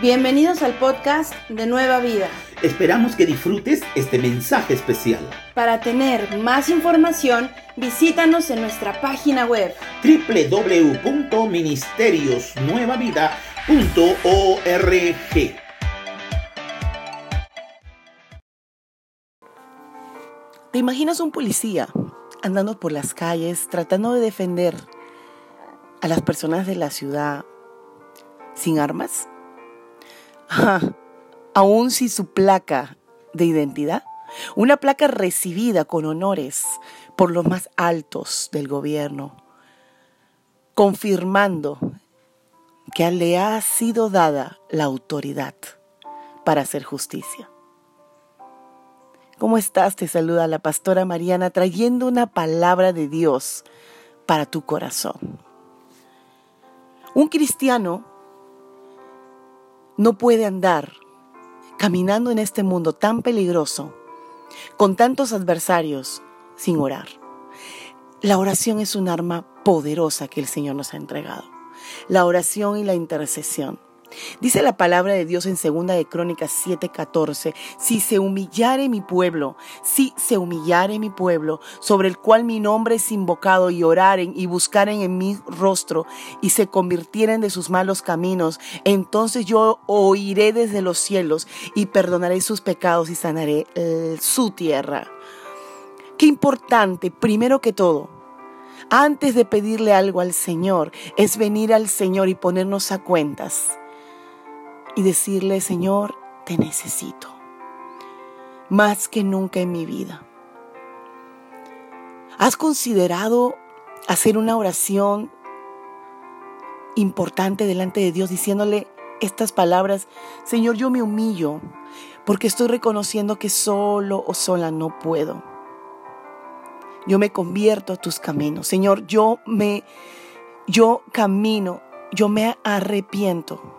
Bienvenidos al podcast de Nueva Vida. Esperamos que disfrutes este mensaje especial. Para tener más información, visítanos en nuestra página web www.ministeriosnuevavida.org. ¿Te imaginas un policía andando por las calles tratando de defender a las personas de la ciudad sin armas? Aún sin su placa de identidad. Una placa recibida con honores por los más altos del gobierno, confirmando que le ha sido dada la autoridad para hacer justicia. ¿Cómo estás? Te saluda la pastora Mariana trayendo una palabra de Dios para tu corazón. Un cristiano no puede andar caminando en este mundo tan peligroso, con tantos adversarios, sin orar. La oración es un arma poderosa que el Señor nos ha entregado. La oración y la intercesión. Dice la palabra de Dios en segunda de Crónicas 7:14, si se humillare mi pueblo, si se humillare mi pueblo, sobre el cual mi nombre es invocado y oraren y buscaren en mi rostro y se convirtieren de sus malos caminos, entonces yo oiré desde los cielos y perdonaré sus pecados y sanaré eh, su tierra. Qué importante, primero que todo, antes de pedirle algo al Señor, es venir al Señor y ponernos a cuentas y decirle, Señor, te necesito, más que nunca en mi vida. ¿Has considerado hacer una oración importante delante de Dios diciéndole estas palabras, Señor, yo me humillo porque estoy reconociendo que solo o sola no puedo. Yo me convierto a tus caminos. Señor, yo me yo camino, yo me arrepiento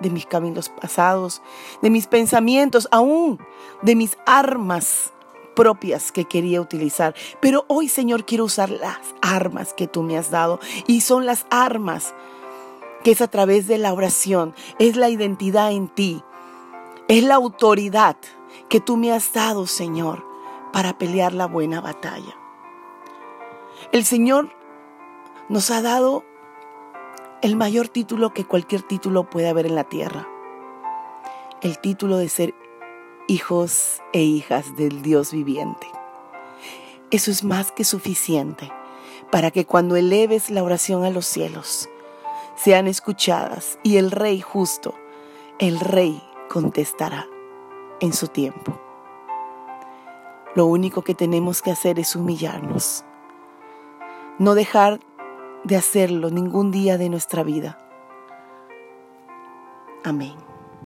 de mis caminos pasados, de mis pensamientos, aún de mis armas propias que quería utilizar. Pero hoy, Señor, quiero usar las armas que tú me has dado. Y son las armas que es a través de la oración, es la identidad en ti, es la autoridad que tú me has dado, Señor, para pelear la buena batalla. El Señor nos ha dado el mayor título que cualquier título puede haber en la tierra. El título de ser hijos e hijas del Dios viviente. Eso es más que suficiente para que cuando eleves la oración a los cielos, sean escuchadas y el Rey justo, el Rey contestará en su tiempo. Lo único que tenemos que hacer es humillarnos, no dejar de hacerlo ningún día de nuestra vida. Amén.